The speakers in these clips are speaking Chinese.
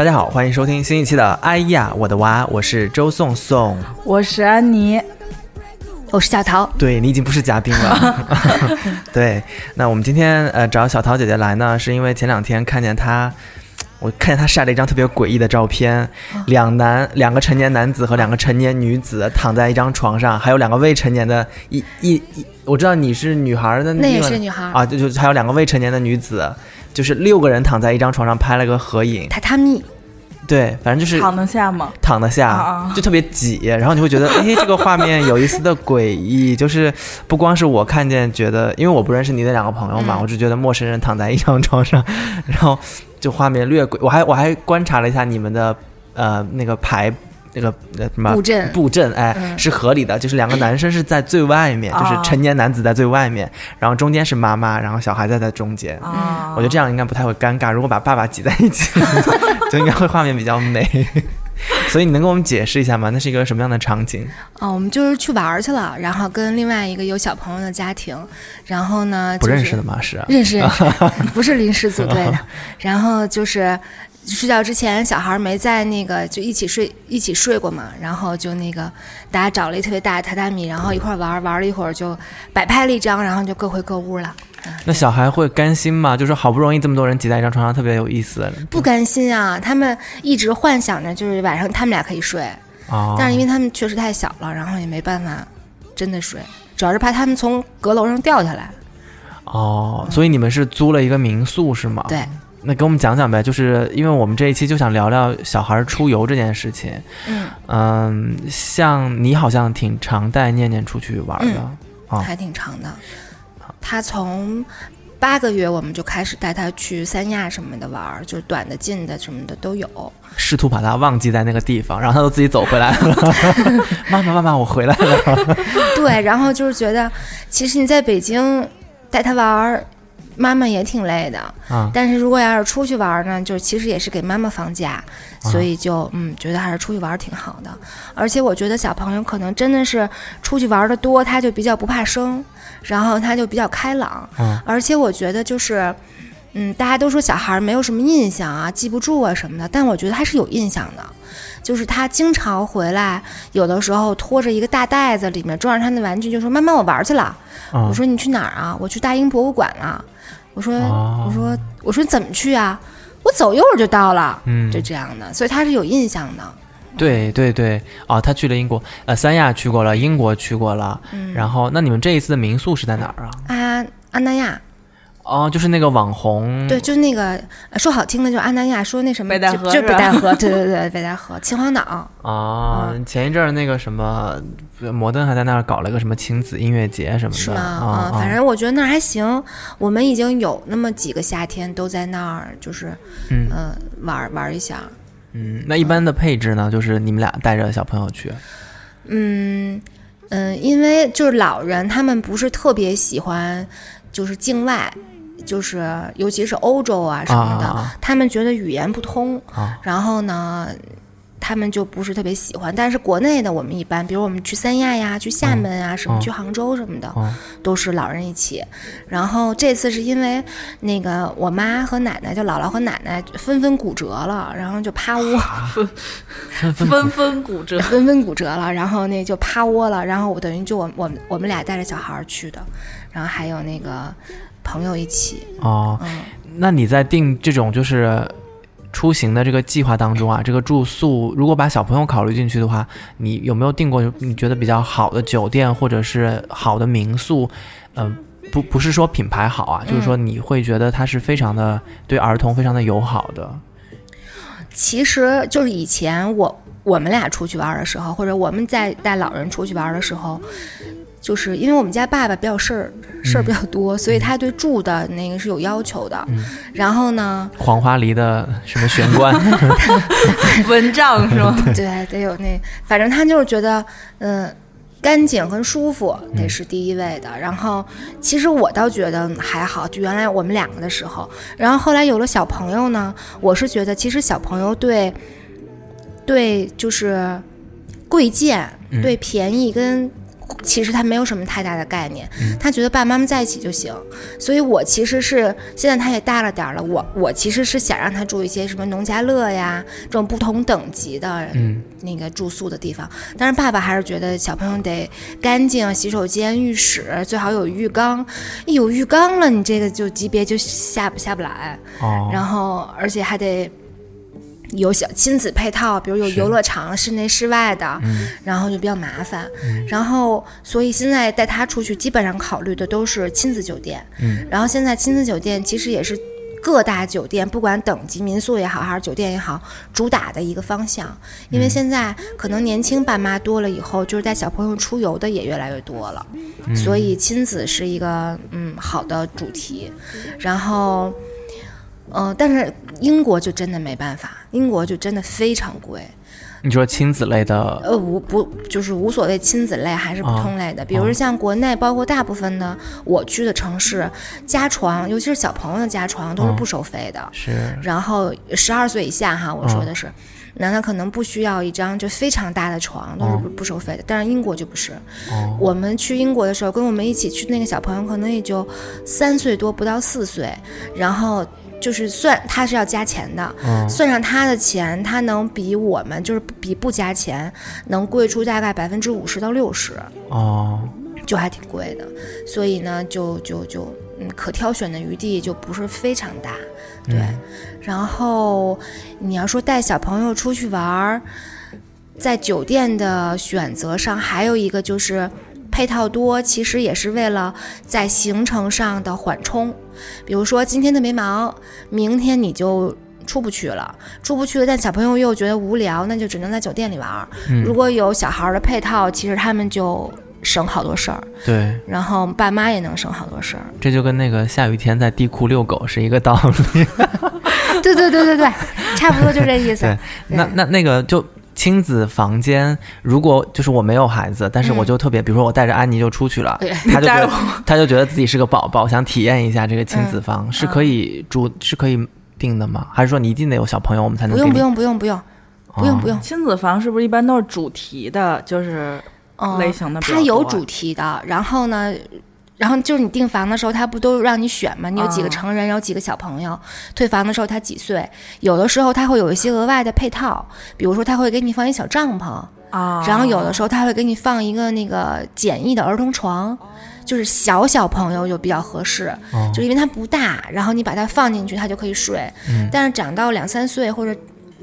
大家好，欢迎收听新一期的《哎呀我的娃》，我是周颂颂，我是安妮，我是小桃。对你已经不是嘉宾了。对，那我们今天呃找小桃姐姐来呢，是因为前两天看见她，我看见他晒了一张特别诡异的照片，两男两个成年男子和两个成年女子躺在一张床上，还有两个未成年的一一一，我知道你是女孩的，那也是女孩啊，就就还有两个未成年的女子。就是六个人躺在一张床上拍了个合影，榻榻米，对，反正就是躺得下吗？躺得下，就特别挤，然后你会觉得，哎，这个画面有一丝的诡异，就是不光是我看见，觉得，因为我不认识你那两个朋友嘛，我就觉得陌生人躺在一张床上，然后就画面略诡，我还我还观察了一下你们的呃那个排。那个那什么布阵布阵哎是合理的，就是两个男生是在最外面，就是成年男子在最外面，然后中间是妈妈，然后小孩在在中间。我觉得这样应该不太会尴尬。如果把爸爸挤在一起，就应该会画面比较美。所以你能给我们解释一下吗？那是一个什么样的场景？哦，我们就是去玩去了，然后跟另外一个有小朋友的家庭，然后呢不认识的吗？是认识认识，不是临时组队的。然后就是。睡觉之前，小孩没在那个就一起睡一起睡过嘛，然后就那个大家找了一特别大的榻榻米，然后一块玩玩了一会儿，就摆拍了一张，然后就各回各屋了。那小孩会甘心吗？就是好不容易这么多人挤在一张床上，特别有意思。不甘心啊！他们一直幻想着就是晚上他们俩可以睡，但是因为他们确实太小了，然后也没办法真的睡，主要是怕他们从阁楼上掉下来。哦，所以你们是租了一个民宿是吗？对。那给我们讲讲呗，就是因为我们这一期就想聊聊小孩出游这件事情。嗯嗯，像你好像挺常带念念出去玩的，啊，还挺长的。他从八个月我们就开始带他去三亚什么的玩，就是短的、近的什么的都有。试图把他忘记在那个地方，然后他都自己走回来了。妈妈，妈妈，我回来了。对，然后就是觉得，其实你在北京带他玩。妈妈也挺累的，啊，但是如果要是出去玩呢，就其实也是给妈妈放假，所以就嗯，觉得还是出去玩挺好的。而且我觉得小朋友可能真的是出去玩的多，他就比较不怕生，然后他就比较开朗。嗯，而且我觉得就是，嗯，大家都说小孩没有什么印象啊，记不住啊什么的，但我觉得他是有印象的。就是他经常回来，有的时候拖着一个大袋子，里面装着他的玩具，就说：“妈妈，我玩去了。”我说：“你去哪儿啊？”我去大英博物馆了。我说，我说，我说怎么去啊？我走一会儿就到了，嗯，就这样的，所以他是有印象的。对对对，哦，他去了英国，呃，三亚去过了，英国去过了，嗯，然后那你们这一次的民宿是在哪儿啊？啊，安那亚。哦，就是那个网红，对，就是那个说好听的，就是安南亚，说那什么，北戴河，就北戴河，对对对，北戴河，秦皇岛。啊，前一阵儿那个什么，摩登还在那儿搞了个什么亲子音乐节什么的，是吗？啊，反正我觉得那儿还行。我们已经有那么几个夏天都在那儿，就是嗯玩玩一下。嗯，那一般的配置呢？就是你们俩带着小朋友去。嗯嗯，因为就是老人他们不是特别喜欢，就是境外。就是，尤其是欧洲啊什么的，他们觉得语言不通，然后呢，他们就不是特别喜欢。但是国内的我们一般，比如我们去三亚呀、去厦门啊什么、去杭州什么的，都是老人一起。然后这次是因为那个我妈和奶奶，就姥姥和奶奶纷纷骨折了，然后就趴窝，纷纷骨折，纷纷骨折了，然后那就趴窝了。然后我等于就我我我们俩带着小孩去的，然后还有那个。朋友一起哦，那你在定这种就是出行的这个计划当中啊，这个住宿如果把小朋友考虑进去的话，你有没有订过你觉得比较好的酒店或者是好的民宿？嗯，不不是说品牌好啊，就是说你会觉得它是非常的对儿童非常的友好的。其实就是以前我我们俩出去玩的时候，或者我们在带老人出去玩的时候。就是因为我们家爸爸比较事儿事儿比较多，所以他对住的那个是有要求的。然后呢，黄花梨的什么玄关 蚊帐是吗？对，得有那，反正他就是觉得，嗯，干净和舒服得是第一位的。然后其实我倒觉得还好，就原来我们两个的时候，然后后来有了小朋友呢，我是觉得其实小朋友对，对就是贵贱，对便宜跟。其实他没有什么太大的概念，他觉得爸爸妈妈在一起就行。所以我其实是现在他也大了点儿了，我我其实是想让他住一些什么农家乐呀这种不同等级的那个住宿的地方。但是爸爸还是觉得小朋友得干净，洗手间、浴室最好有浴缸。一有浴缸了，你这个就级别就下不下不来。哦，然后而且还得。有小亲子配套，比如有游乐场，室内室外的，然后就比较麻烦。然后，所以现在带他出去，基本上考虑的都是亲子酒店。然后现在亲子酒店其实也是各大酒店，不管等级民宿也好，还是酒店也好，主打的一个方向。因为现在可能年轻爸妈多了以后，就是带小朋友出游的也越来越多了，所以亲子是一个嗯好的主题。然后。嗯，但是英国就真的没办法，英国就真的非常贵。你说亲子类的？呃，无不就是无所谓亲子类还是普通类的，比如像国内，包括大部分的我去的城市，加床，尤其是小朋友的加床都是不收费的。是。然后十二岁以下哈，我说的是，那他可能不需要一张就非常大的床，都是不不收费的。但是英国就不是。哦。我们去英国的时候，跟我们一起去那个小朋友可能也就三岁多，不到四岁，然后。就是算他是要加钱的，算上他的钱，他能比我们就是比不加钱能贵出大概百分之五十到六十哦，就还挺贵的，所以呢，就就就嗯，可挑选的余地就不是非常大，对。然后你要说带小朋友出去玩儿，在酒店的选择上，还有一个就是配套多，其实也是为了在行程上的缓冲。比如说今天特别忙，明天你就出不去了，出不去了，但小朋友又觉得无聊，那就只能在酒店里玩。如果有小孩的配套，其实他们就省好多事儿。对，然后爸妈也能省好多事儿。这就跟那个下雨天在地库遛狗是一个道理。对对对对对，差不多就这意思。那那那个就。亲子房间，如果就是我没有孩子，但是我就特别，比如说我带着安妮就出去了，他就觉得他 就觉得自己是个宝宝，想体验一下这个亲子房，是可以住，是可以定的吗？还是说你一定得有小朋友我们才能？不用不用不用不用，不用不用。亲子房是不是一般都是主题的，就是类型的？它有主题的，然后呢？然后就是你订房的时候，他不都让你选吗？你有几个成人，有几个小朋友？退房的时候他几岁？有的时候他会有一些额外的配套，比如说他会给你放一小帐篷啊，然后有的时候他会给你放一个那个简易的儿童床，就是小小朋友就比较合适，就因为它不大，然后你把它放进去，他就可以睡。但是长到两三岁或者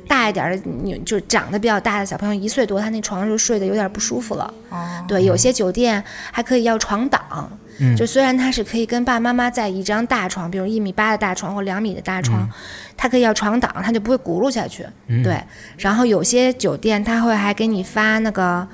大一点的，你就长得比较大的小朋友，一岁多，他那床就睡得有点不舒服了。哦对，有些酒店还可以要床挡。就虽然他是可以跟爸爸妈妈在一张大床，比如一米八的大床或两米的大床，他可以要床挡，他就不会轱辘下去。对，然后有些酒店他会还给你发那个，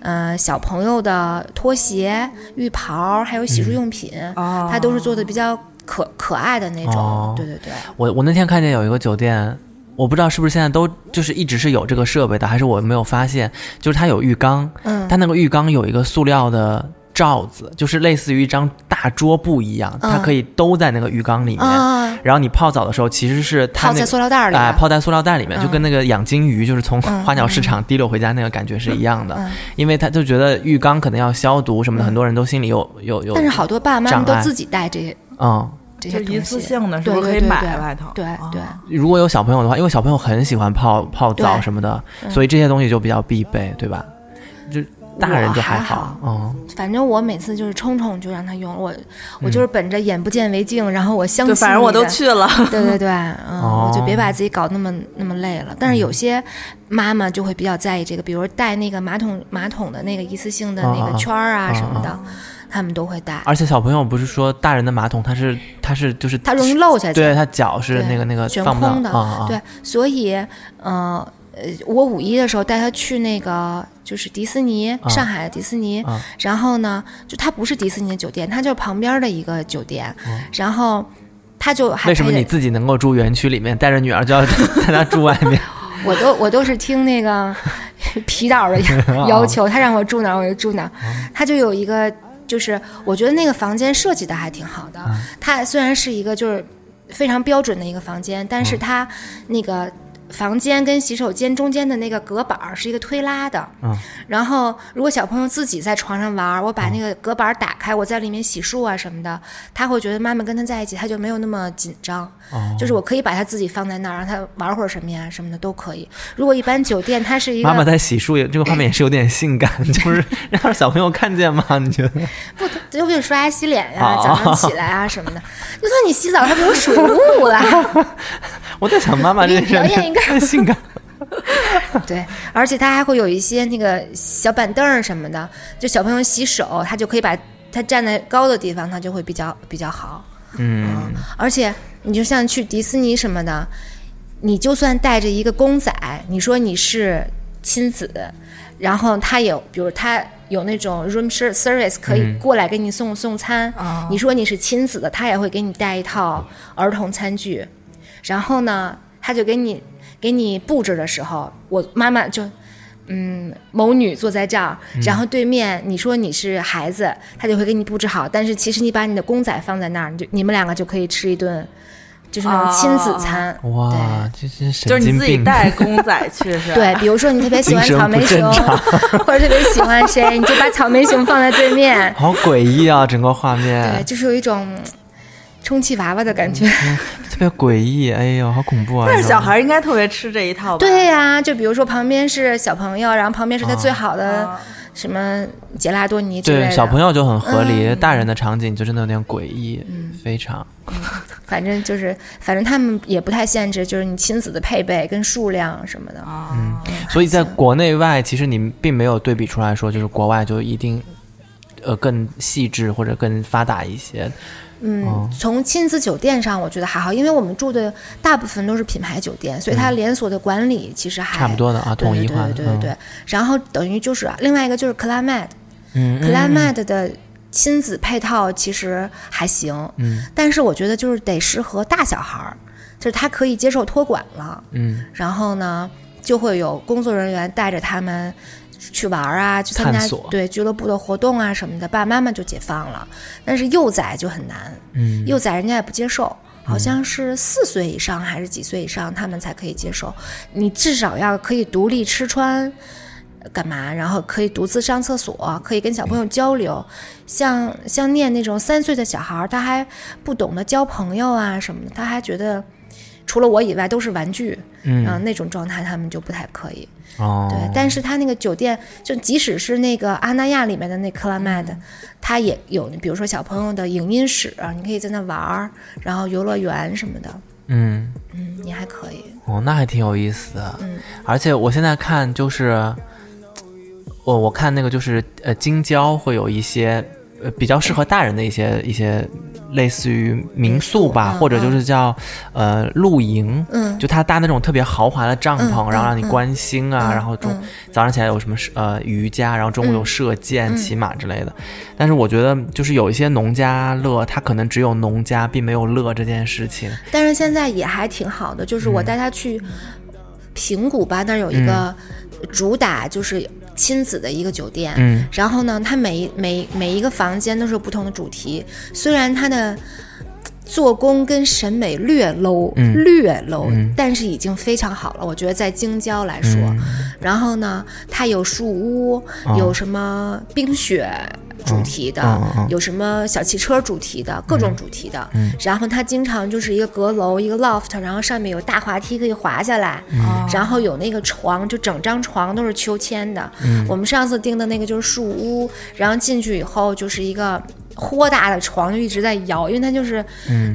呃，小朋友的拖鞋、浴袍，还有洗漱用品，他都是做的比较可可爱的那种。对对对，我我那天看见有一个酒店，我不知道是不是现在都就是一直是有这个设备的，还是我没有发现，就是它有浴缸，嗯，它那个浴缸有一个塑料的。罩子就是类似于一张大桌布一样，它可以兜在那个浴缸里面，然后你泡澡的时候其实是泡在塑料袋里，哎，泡在塑料袋里面，就跟那个养金鱼就是从花鸟市场提溜回家那个感觉是一样的，因为他就觉得浴缸可能要消毒什么的，很多人都心里有有有。但是好多爸妈都自己带这些，嗯，这些一次性的，是不是可以买在外头？对对。如果有小朋友的话，因为小朋友很喜欢泡泡澡什么的，所以这些东西就比较必备，对吧？就。大人就还好，嗯，反正我每次就是冲冲就让他用，我我就是本着眼不见为净，然后我相信，反正我都去了，对对 对，嗯，我就别把自己搞那么那么累了。但是有些妈妈就会比较在意这个，比如带那个马桶马桶的那个一次性的那个圈儿啊什么的，他们都会带。而且小朋友不是说大人的马桶它是它是就是它容易漏下去，对，它脚是那个那个悬空的，对，所以嗯。呃，我五一的时候带他去那个就是迪士尼，上海的迪士尼。然后呢，就他不是迪士尼的酒店，他就是旁边的一个酒店。然后他就还为什么你自己能够住园区里面，带着女儿就要 带她住外面？我都我都是听那个 皮导的要求，他让我住哪我就住哪。他就有一个，就是我觉得那个房间设计的还挺好的。它虽然是一个就是非常标准的一个房间，但是它那个。房间跟洗手间中间的那个隔板是一个推拉的，嗯，然后如果小朋友自己在床上玩，我把那个隔板打开，我在里面洗漱啊什么的，他会觉得妈妈跟他在一起，他就没有那么紧张，哦，就是我可以把他自己放在那儿，让他玩会儿什么呀什么的都可以。如果一般酒店它是一个妈妈在洗漱，这个画面也是有点性感，就是让小朋友看见吗？你觉得？不，就比如刷牙洗脸呀，早上起来啊什么的，就算你洗澡，他不有水雾了。我在想妈妈这个表演一个性感，对，而且它还会有一些那个小板凳什么的，就小朋友洗手，他就可以把他站在高的地方，他就会比较比较好。嗯，而且你就像去迪士尼什么的，你就算带着一个公仔，你说你是亲子，然后他有，比如他有那种 room service 可以过来给你送送餐，你说你是亲子的，他也会给你带一套儿童餐具。然后呢，他就给你给你布置的时候，我妈妈就，嗯，某女坐在这儿，然后对面你说你是孩子，她就会给你布置好。但是其实你把你的公仔放在那儿，你就你们两个就可以吃一顿，就是那种亲子餐。哇，这是就是你自己带公仔去 是吧？对，比如说你特别喜欢草莓熊，或者特别喜欢谁，你就把草莓熊放在对面。好诡异啊，整个画面。对，就是有一种。充气娃娃的感觉，特别诡异。哎呦，好恐怖啊！但是小孩应该特别吃这一套吧？对呀，就比如说旁边是小朋友，然后旁边是他最好的什么杰拉多尼之类的。对，小朋友就很合理，大人的场景就真的有点诡异，嗯非常。反正就是，反正他们也不太限制，就是你亲子的配备跟数量什么的。嗯，所以在国内外，其实你并没有对比出来说，就是国外就一定呃更细致或者更发达一些。嗯，从亲子酒店上，我觉得还好，因为我们住的大部分都是品牌酒店，所以它连锁的管理其实还差不多的啊，统一化的。对对对。然后等于就是另外一个就是 Climate，嗯，Climate 的亲子配套其实还行，嗯，但是我觉得就是得适合大小孩儿，就是他可以接受托管了，嗯，然后呢就会有工作人员带着他们。去玩啊，去参加对俱乐部的活动啊什么的，爸爸妈妈就解放了。但是幼崽就很难，嗯，幼崽人家也不接受，好像是四岁以上还是几岁以上他们才可以接受。你至少要可以独立吃穿，干嘛？然后可以独自上厕所，可以跟小朋友交流。像像念那种三岁的小孩，他还不懂得交朋友啊什么的，他还觉得除了我以外都是玩具，嗯，那种状态他们就不太可以。哦，对，但是他那个酒店，就即使是那个阿那亚里面的那克拉麦的，他也有，比如说小朋友的影音室，你可以在那玩儿，然后游乐园什么的。嗯嗯，你还可以。哦，那还挺有意思的。嗯，而且我现在看就是，我我看那个就是呃，京郊会有一些。呃，比较适合大人的一些一些，类似于民宿吧，或者就是叫呃露营，嗯，就他搭那种特别豪华的帐篷，然后让你观星啊，然后中早上起来有什么呃瑜伽，然后中午有射箭、骑马之类的。但是我觉得就是有一些农家乐，他可能只有农家，并没有乐这件事情。但是现在也还挺好的，就是我带他去平谷吧，那儿有一个主打就是。亲子的一个酒店，嗯，然后呢，它每每每一个房间都是不同的主题，虽然它的做工跟审美略 low，略 low，但是已经非常好了。我觉得在京郊来说，然后呢，它有树屋，有什么冰雪。主题的有什么小汽车主题的各种主题的，然后它经常就是一个阁楼一个 loft，然后上面有大滑梯可以滑下来，然后有那个床，就整张床都是秋千的。我们上次订的那个就是树屋，然后进去以后就是一个。豁大的床就一直在摇，因为它就是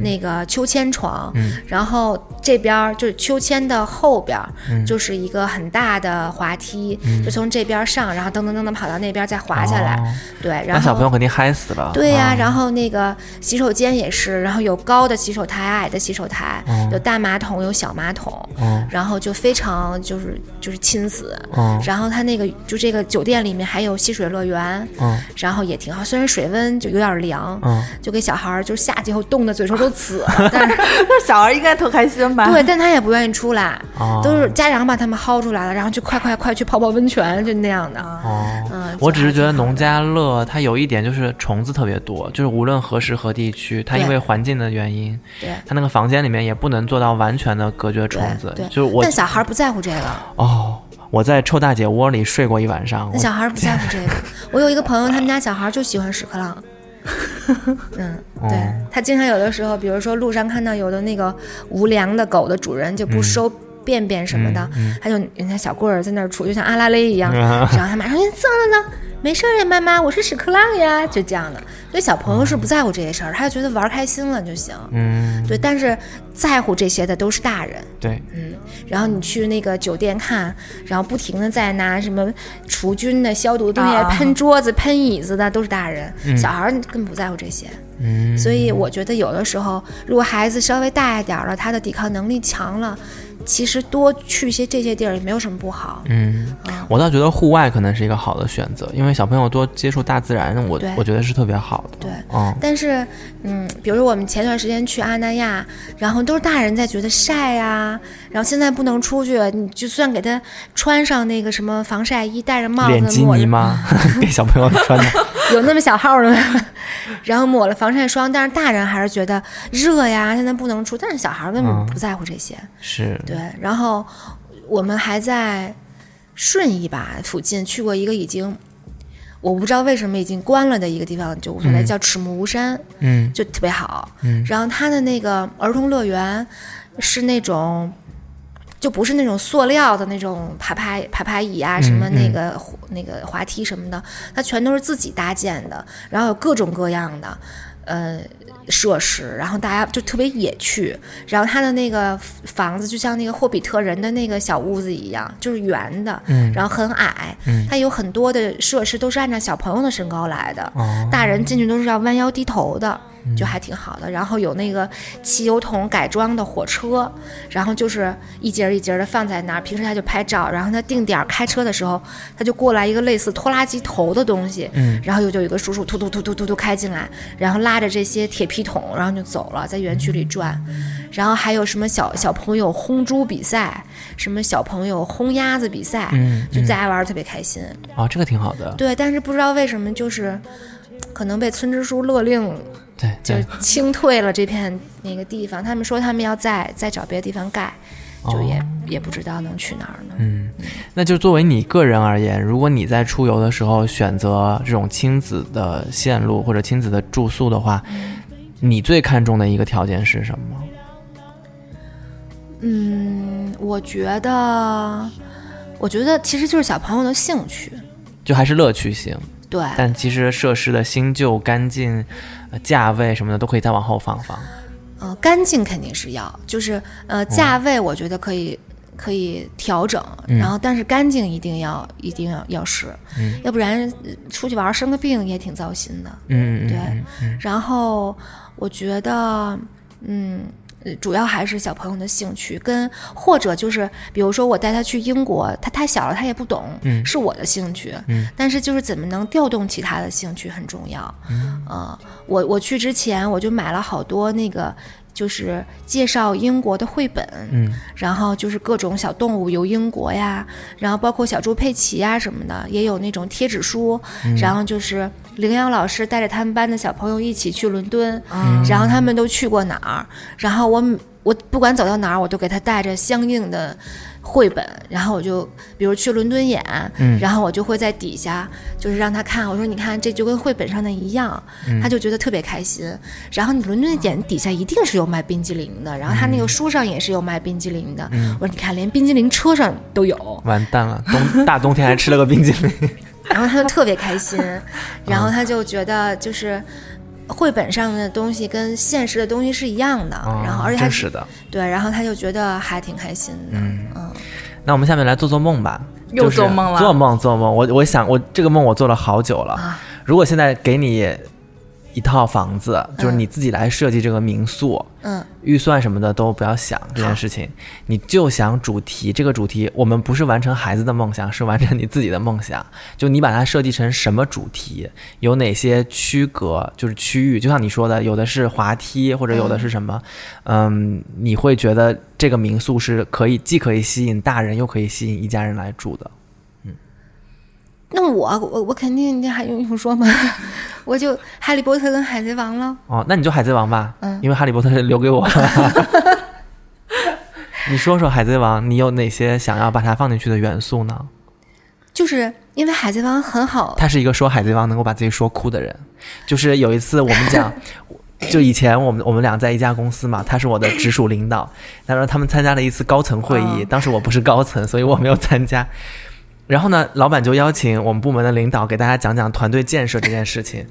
那个秋千床，然后这边就是秋千的后边，就是一个很大的滑梯，就从这边上，然后噔噔噔噔跑到那边再滑下来。对，然后小朋友肯定嗨死了。对呀，然后那个洗手间也是，然后有高的洗手台、矮的洗手台，有大马桶、有小马桶，然后就非常就是就是亲子。然后它那个就这个酒店里面还有戏水乐园，然后也挺好，虽然水温就有点。凉，嗯，就给小孩儿就下去以后冻的嘴唇都紫了，但是那小孩应该特开心吧。对，但他也不愿意出来，都是家长把他们薅出来了，然后就快快快去泡泡温泉，就那样的。哦，嗯，我只是觉得农家乐它有一点就是虫子特别多，就是无论何时何地去，它因为环境的原因，对，它那个房间里面也不能做到完全的隔绝虫子。对，就是我。但小孩不在乎这个。哦，我在臭大姐窝里睡过一晚上。那小孩不在乎这个。我有一个朋友，他们家小孩就喜欢屎壳郎。嗯，对他经常有的时候，比如说路上看到有的那个无良的狗的主人就不收便便什么的，他就人家小棍儿在那儿杵，就像阿拉蕾一样，然后他马上走走走。没事呀，妈妈，我是屎壳郎呀，就这样的。所以小朋友是不在乎这些事儿，他就觉得玩开心了就行。嗯，对。但是在乎这些的都是大人。对，嗯。然后你去那个酒店看，然后不停的在拿什么除菌的、消毒东西喷桌子、喷椅子的，都是大人。小孩根本不在乎这些。嗯。所以我觉得有的时候，如果孩子稍微大一点了，他的抵抗能力强了。其实多去一些这些地儿也没有什么不好。嗯，我倒觉得户外可能是一个好的选择，因为小朋友多接触大自然，我我觉得是特别好的。对，嗯。但是，嗯，比如说我们前段时间去阿那亚，然后都是大人在觉得晒呀，然后现在不能出去，你就算给他穿上那个什么防晒衣，戴着帽子，脸基尼吗？给小朋友穿的。有那么小号的吗？然后抹了防晒霜，但是大人还是觉得热呀，现在不能出。但是小孩根本不在乎这些。是。对，然后我们还在顺义吧附近去过一个已经我不知道为什么已经关了的一个地方，就我所谓，叫赤木吴山，嗯，就特别好。嗯。然后它的那个儿童乐园是那种。就不是那种塑料的那种爬爬爬爬椅啊，什么那个那个滑梯什么的，它全都是自己搭建的，然后有各种各样的，呃，设施，然后大家就特别野趣。然后它的那个房子就像那个霍比特人的那个小屋子一样，就是圆的，然后很矮，它有很多的设施都是按照小朋友的身高来的，大人进去都是要弯腰低头的。就还挺好的，然后有那个汽油桶改装的火车，然后就是一节一节的放在那儿，平时他就拍照，然后他定点开车的时候，他就过来一个类似拖拉机头的东西，嗯，然后又就有一个叔叔突突突突突突开进来，然后拉着这些铁皮桶，然后就走了，在园区里转，然后还有什么小小朋友轰猪比赛，什么小朋友轰鸭子比赛，嗯，就大家玩的特别开心，哦，这个挺好的，对，但是不知道为什么就是。可能被村支书勒令，对，就清退了这片那个地方。他们说他们要再再找别的地方盖，就也也不知道能去哪儿呢。嗯，那就作为你个人而言，如果你在出游的时候选择这种亲子的线路或者亲子的住宿的话，你最看重的一个条件是什么？嗯，我觉得，我觉得其实就是小朋友的兴趣，就还是乐趣性。对，但其实设施的新旧、干净、价位什么的都可以再往后放放。呃，干净肯定是要，就是呃，价位我觉得可以可以调整，然后但是干净一定要一定要要是，要不然出去玩生个病也挺糟心的。嗯对，然后我觉得嗯。主要还是小朋友的兴趣，跟或者就是，比如说我带他去英国，他太小了，他也不懂，嗯，是我的兴趣，嗯，但是就是怎么能调动其他的兴趣很重要，嗯，我我去之前我就买了好多那个。就是介绍英国的绘本，嗯，然后就是各种小动物游英国呀，然后包括小猪佩奇呀什么的，也有那种贴纸书，然后就是羚羊老师带着他们班的小朋友一起去伦敦，然后他们都去过哪儿，然后我我不管走到哪儿，我都给他带着相应的。绘本，然后我就比如去伦敦眼，然后我就会在底下就是让他看，我说你看这就跟绘本上的一样，他就觉得特别开心。然后你伦敦演底下一定是有卖冰激凌的，然后他那个书上也是有卖冰激凌的。我说你看连冰激凌车上都有，完蛋了，冬大冬天还吃了个冰激凌，然后他就特别开心，然后他就觉得就是。绘本上的东西跟现实的东西是一样的，然后而且真实的，对，然后他就觉得还挺开心的。嗯嗯，那我们下面来做做梦吧，又做梦了，做梦做梦。我我想我这个梦我做了好久了。如果现在给你一套房子，就是你自己来设计这个民宿，嗯，预算什么的都不要想这件事情，你就想主题。这个主题，我们不是完成孩子的梦想，是完成你自己的梦想。就你把它设计成什么主题，有哪些区隔，就是区域，就像你说的，有的是滑梯，或者有的是什么，嗯，你会觉得这个民宿是可以既可以吸引大人，又可以吸引一家人来住的。那我我我肯定，你还用用说吗？我就哈利波特跟海贼王了。哦，那你就海贼王吧，嗯，因为哈利波特是留给我。你说说海贼王，你有哪些想要把它放进去的元素呢？就是因为海贼王很好，他是一个说海贼王能够把自己说哭的人。就是有一次我们讲，就以前我们我们俩在一家公司嘛，他是我的直属领导，他说他们参加了一次高层会议，当时我不是高层，所以我没有参加。然后呢，老板就邀请我们部门的领导给大家讲讲团队建设这件事情，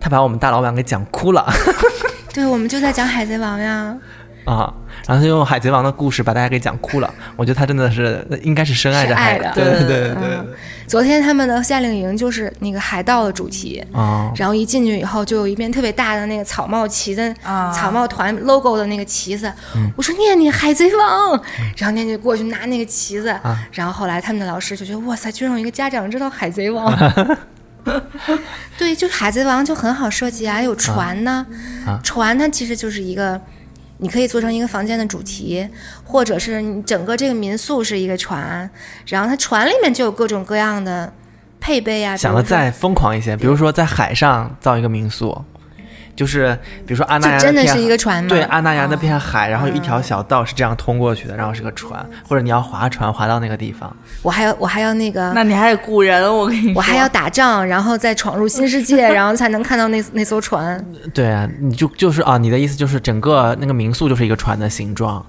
他把我们大老板给讲哭了。对，我们就在讲海贼王呀。啊，然后他用海贼王的故事把大家给讲哭了。我觉得他真的是应该是深爱着海的。对对对对。昨天他们的夏令营就是那个海盗的主题啊，然后一进去以后就有一面特别大的那个草帽旗的草帽团 logo 的那个旗子。我说念念海贼王，然后念念过去拿那个旗子，然后后来他们的老师就觉得哇塞，居然有一个家长知道海贼王。对，就是海贼王就很好设计啊，有船呢，船它其实就是一个。你可以做成一个房间的主题，或者是你整个这个民宿是一个船，然后它船里面就有各种各样的配备啊。想的再疯狂一些，比如说在海上造一个民宿。就是比如说阿那亚真的是一个船吗？对，阿那亚那片海，然后有一条小道是这样通过去的，然后是个船，或者你要划船划到那个地方。我还要我还要那个，那你还得雇人，我跟你说，我还要打仗，然后再闯入新世界，然后才能看到那那艘船。对啊，你就就是啊，你的意思就是整个那个民宿就是一个船的形状。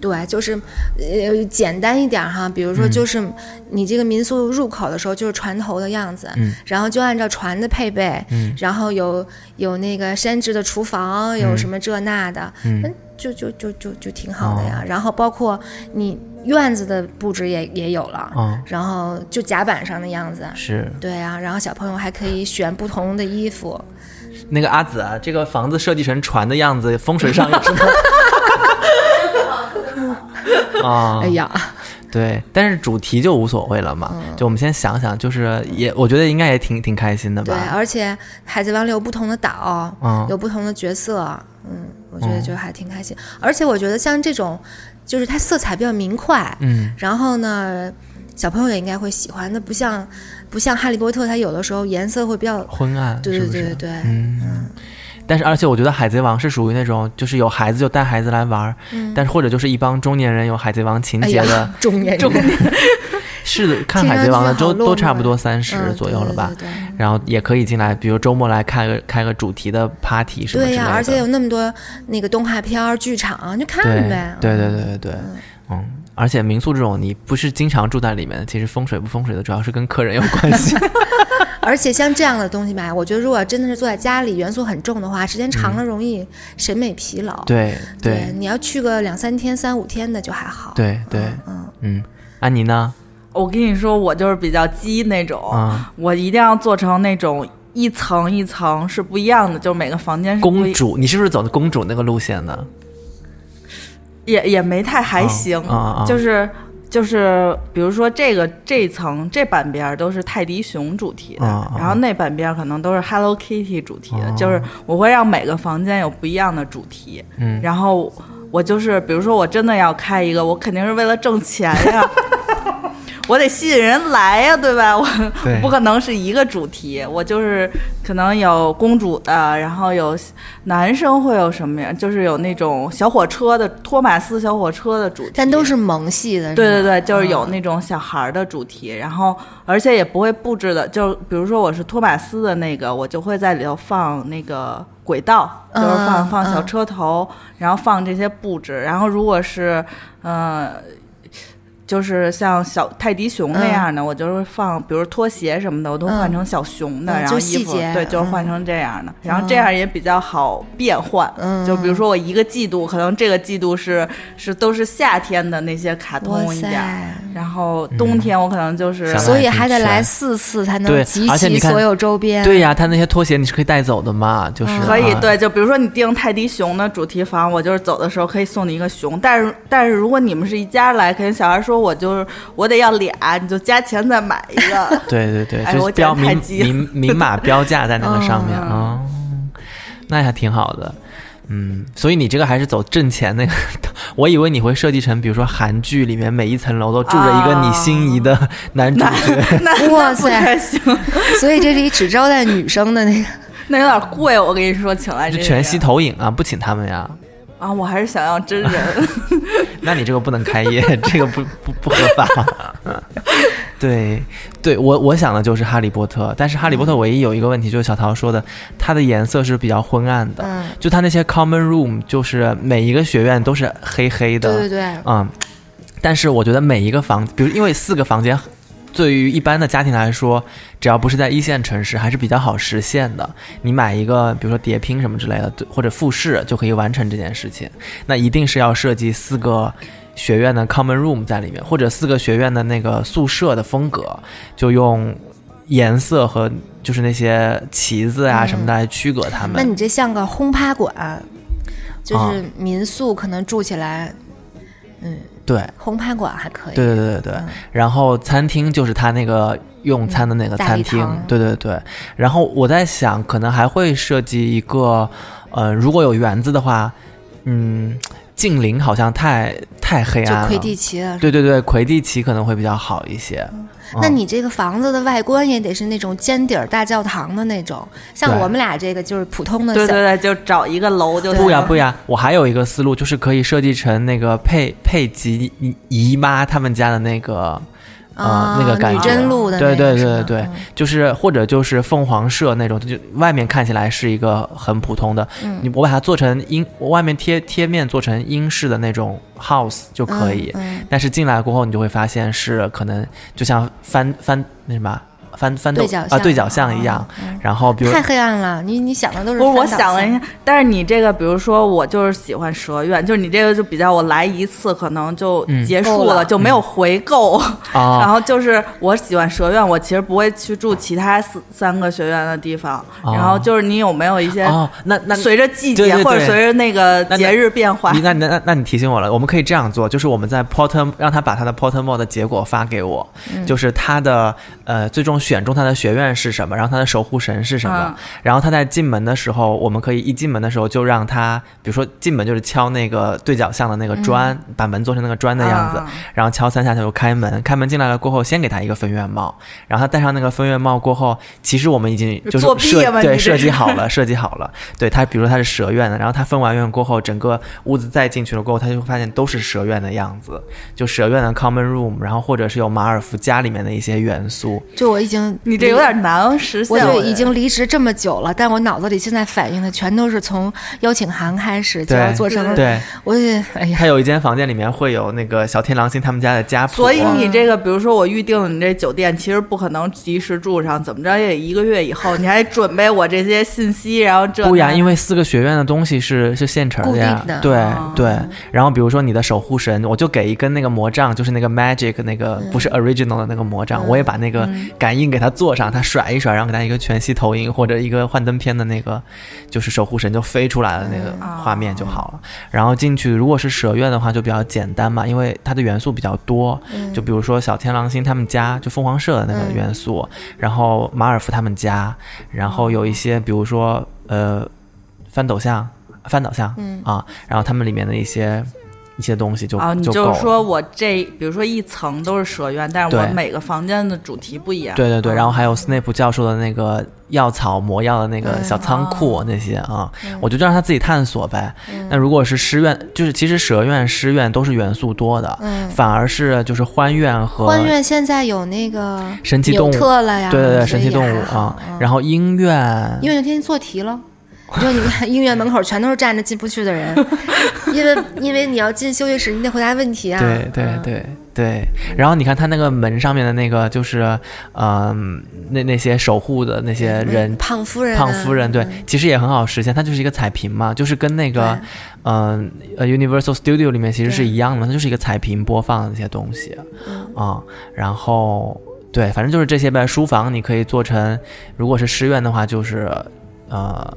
对，就是呃简单一点哈，比如说就是你这个民宿入口的时候就是船头的样子，然后就按照船的配备，然后有有那个山治的厨房，有什么这那的，嗯，就就就就就挺好的呀。然后包括你院子的布置也也有了，然后就甲板上的样子，是对啊。然后小朋友还可以选不同的衣服。那个阿紫啊，这个房子设计成船的样子，风水上有什么？啊，哎呀，对，但是主题就无所谓了嘛。就我们先想想，就是也，我觉得应该也挺挺开心的吧。对，而且海贼王里有不同的岛，嗯，有不同的角色，嗯，我觉得就还挺开心。而且我觉得像这种，就是它色彩比较明快，嗯，然后呢，小朋友也应该会喜欢。那不像不像哈利波特，它有的时候颜色会比较昏暗，对对对对对，嗯。但是，而且我觉得《海贼王》是属于那种，就是有孩子就带孩子来玩儿，但是或者就是一帮中年人有《海贼王》情节的中年中年，是的，看《海贼王》的都都差不多三十左右了吧？然后也可以进来，比如周末来开个开个主题的 party 什么的对呀，而且有那么多那个动画片剧场，就看呗。对对对对对，嗯。而且民宿这种，你不是经常住在里面，其实风水不风水的，主要是跟客人有关系。而且像这样的东西吧，我觉得如果真的是坐在家里，元素很重的话，时间长了容易审美疲劳。对对，你要去个两三天、三五天的就还好。对对，嗯嗯。安妮呢？我跟你说，我就是比较鸡那种，我一定要做成那种一层一层是不一样的，就每个房间。公主，你是不是走的公主那个路线呢？也也没太还行，就是就是，比如说这个这层这半边都是泰迪熊主题的，然后那半边可能都是 Hello Kitty 主题的，就是我会让每个房间有不一样的主题，嗯，然后我就是比如说我真的要开一个，我肯定是为了挣钱呀。我得吸引人来呀，对吧？我 不可能是一个主题，我就是可能有公主的，然后有男生会有什么呀？就是有那种小火车的托马斯小火车的主题，但都是萌系的。对对对，就是有那种小孩的主题，然后而且也不会布置的，就比如说我是托马斯的那个，我就会在里头放那个轨道，就是放放小车头，然后放这些布置。然后如果是嗯。就是像小泰迪熊那样的，我就是放，比如拖鞋什么的，我都换成小熊的，然后衣服对，就是换成这样的，然后这样也比较好变换。就比如说我一个季度，可能这个季度是是都是夏天的那些卡通一点，然后冬天我可能就是，所以还得来四次才能集齐所有周边。对呀，他那些拖鞋你是可以带走的嘛，就是可以。对，就比如说你订泰迪熊的主题房，我就是走的时候可以送你一个熊。但是但是如果你们是一家来，肯定小孩说我就是我得要俩，你就加钱再买一个。对 对对，就标明明 明码标价在那个上面啊，那还挺好的。嗯，所以你这个还是走挣钱那个，我以为你会设计成，比如说韩剧里面每一层楼都住着一个你心仪的男主角，哇塞，所以这里只招待女生的那个，那有点贵，我跟你说，请来这全息投影啊，不请他们呀。啊，我还是想要真人。那你这个不能开业，这个不不不合法。对，对我我想的就是哈利波特，但是哈利波特唯一有一个问题，就是小桃说的，它的颜色是比较昏暗的。嗯。就它那些 common room，就是每一个学院都是黑黑的。对对对。嗯。但是我觉得每一个房，比如因为四个房间。对于一般的家庭来说，只要不是在一线城市，还是比较好实现的。你买一个，比如说叠拼什么之类的，或者复式，就可以完成这件事情。那一定是要设计四个学院的 common room 在里面，或者四个学院的那个宿舍的风格，就用颜色和就是那些旗子啊什么的来区隔它们。那你这像个轰趴馆，就是民宿可能住起来，嗯。对，红盘馆还可以。对对对对对，然后餐厅就是他那个用餐的那个餐厅。对对对，然后我在想，可能还会设计一个，呃，如果有园子的话，嗯，近邻好像太太黑暗了。魁地奇。对对对，魁地奇可能会比较好一些。那你这个房子的外观也得是那种尖顶大教堂的那种，像我们俩这个就是普通的。对对对，就找一个楼就。不呀不呀，我还有一个思路，就是可以设计成那个佩佩吉姨妈他们家的那个。啊，那个感觉，对对对对对，就是或者就是凤凰社那种，就外面看起来是一个很普通的，你我把它做成英，我外面贴贴面做成英式的那种 house 就可以，但是进来过后你就会发现是可能就像翻翻那什么。翻翻斗啊，对角巷一样，然后比如太黑暗了，你你想的都是。不是，我想了一下，但是你这个，比如说我就是喜欢蛇院，就是你这个就比较，我来一次可能就结束了，就没有回购。然后就是我喜欢蛇院，我其实不会去住其他四三个学院的地方。然后就是你有没有一些哦，那那随着季节或者随着那个节日变化？那那那那你提醒我了，我们可以这样做，就是我们在 Porter 让他把他的 Porter Mode 的结果发给我，就是他的呃最终。选中他的学院是什么，然后他的守护神是什么，然后他在进门的时候，我们可以一进门的时候就让他，比如说进门就是敲那个对角巷的那个砖，把门做成那个砖的样子，然后敲三下他就开门，开门进来了过后，先给他一个分院帽，然后他戴上那个分院帽过后，其实我们已经就是设对设计好了，设计好了，对他，比如说他是蛇院的，然后他分完院过后，整个屋子再进去了过后，他就会发现都是蛇院的样子，就蛇院的 common room，然后或者是有马尔福家里面的一些元素，就我已经。你这有点难实现。我就已经离职这么久了，但我脑子里现在反映的全都是从邀请函开始就要做成。对，我也哎呀。还有一间房间里面会有那个小天狼星他们家的家谱。所以你这个，比如说我预定了你这酒店，其实不可能及时住上，怎么着也得一个月以后，你还准备我这些信息，然后这。不呀，因为四个学院的东西是是现成的呀。对对。然后比如说你的守护神，我就给一根那个魔杖，就是那个 magic 那个不是 original 的那个魔杖，我也把那个感应给他。坐上，他甩一甩，然后给他一个全息投影或者一个幻灯片的那个，就是守护神就飞出来了那个画面就好了。然后进去，如果是蛇院的话就比较简单嘛，因为它的元素比较多，就比如说小天狼星他们家就凤凰社的那个元素，然后马尔福他们家，然后有一些比如说呃翻斗像、翻斗像啊，然后他们里面的一些。一些东西就啊，你就是说我这，比如说一层都是蛇院，但是我每个房间的主题不一样。对对对，然后还有斯内普教授的那个药草魔药的那个小仓库那些啊，我就让他自己探索呗。那如果是诗院，就是其实蛇院、诗院都是元素多的，反而是就是欢院和欢院现在有那个神奇动物了呀，对对对，神奇动物啊，然后音院，音院天天做题了。你说你看医院门口全都是站着进不去的人，因为因为你要进休息室，你得回答问题啊。对对对对，然后你看他那个门上面的那个，就是嗯，那那些守护的那些人，胖夫人，胖夫人，对，其实也很好实现，它就是一个彩屏嘛，就是跟那个嗯呃 Universal Studio 里面其实是一样的，它就是一个彩屏播放的那些东西啊，然后对，反正就是这些呗。书房你可以做成，如果是师院的话，就是呃。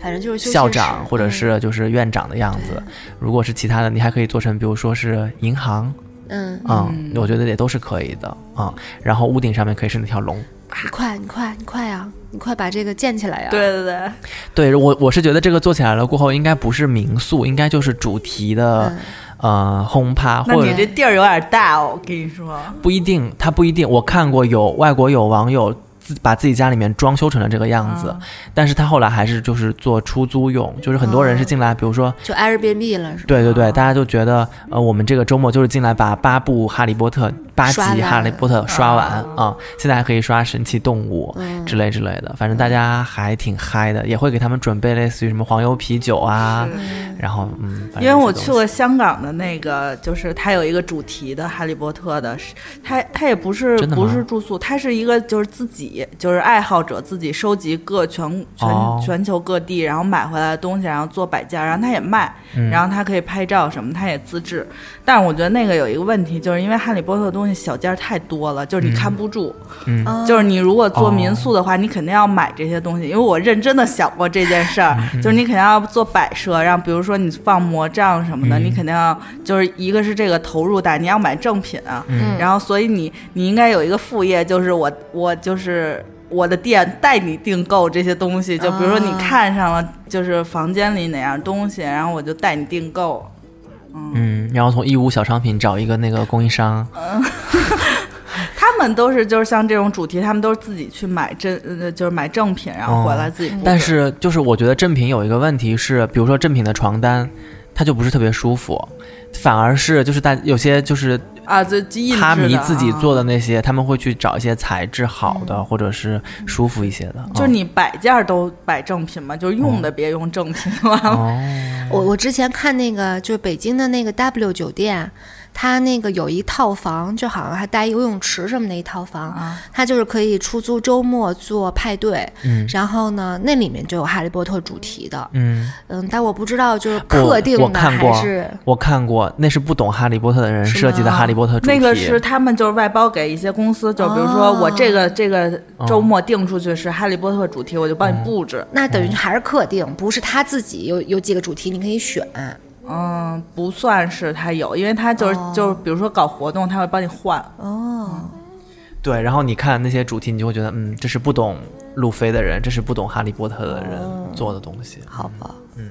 反正就是校长或者是就是院长的样子，如果是其他的，你还可以做成，比如说是银行，嗯嗯，我觉得也都是可以的啊。然后屋顶上面可以是那条龙，你快你快你快呀，你快把这个建起来呀！对对对，对我我是觉得这个做起来了过后，应该不是民宿，应该就是主题的呃轰趴。那你这地儿有点大哦，我跟你说，不一定，它不一定。我看过有外国有网友。把自己家里面装修成了这个样子，但是他后来还是就是做出租用，就是很多人是进来，比如说就 Airbnb 了，是吧？对对对，大家就觉得呃，我们这个周末就是进来把八部哈利波特。八集《哈利波特》刷完啊，现在还可以刷《神奇动物》之类之类的，反正大家还挺嗨的，也会给他们准备类似于什么黄油啤酒啊，然后嗯，因为我去过香港的那个，就是它有一个主题的《哈利波特》的，它它也不是不是住宿，它是一个就是自己就是爱好者自己收集各全全全球各地然后买回来的东西，然后做摆件，然后他也卖，然后他可以拍照什么，他也自制，但是我觉得那个有一个问题，就是因为《哈利波特》的东西。小件太多了，就是你看不住。嗯，就是你如果做民宿的话，你肯定要买这些东西。因为我认真的想过这件事儿，就是你肯定要做摆设，然后比如说你放魔杖什么的，你肯定要就是一个是这个投入大，你要买正品啊。嗯，然后所以你你应该有一个副业，就是我我就是我的店带你订购这些东西。就比如说你看上了就是房间里哪样东西，然后我就带你订购。嗯，然后从义乌小商品找一个那个供应商，他们都是就是像这种主题，他们都是自己去买真，就是买正品，然后回来自己。但是就是我觉得正品有一个问题是，比如说正品的床单，它就不是特别舒服，反而是就是大有些就是。啊，这他迷自己做的那些，他们会去找一些材质好的，或者是舒服一些的。就是你摆件都摆正品嘛，就是用的别用正品了。我我之前看那个，就是北京的那个 W 酒店。他那个有一套房，就好像还带游泳池什么的一套房，他就是可以出租周末做派对。嗯，然后呢，那里面就有哈利波特主题的。嗯嗯，但我不知道就是特定的还是我看过，那是不懂哈利波特的人设计的哈利波特主题。那个是他们就是外包给一些公司，就比如说我这个这个周末定出去是哈利波特主题，我就帮你布置。那等于还是客定，不是他自己有有几个主题你可以选。嗯，不算是他有，因为他就是就是，比如说搞活动，他会帮你换。哦，对，然后你看那些主题，你就会觉得，嗯，这是不懂路飞的人，这是不懂哈利波特的人做的东西。好吧，嗯。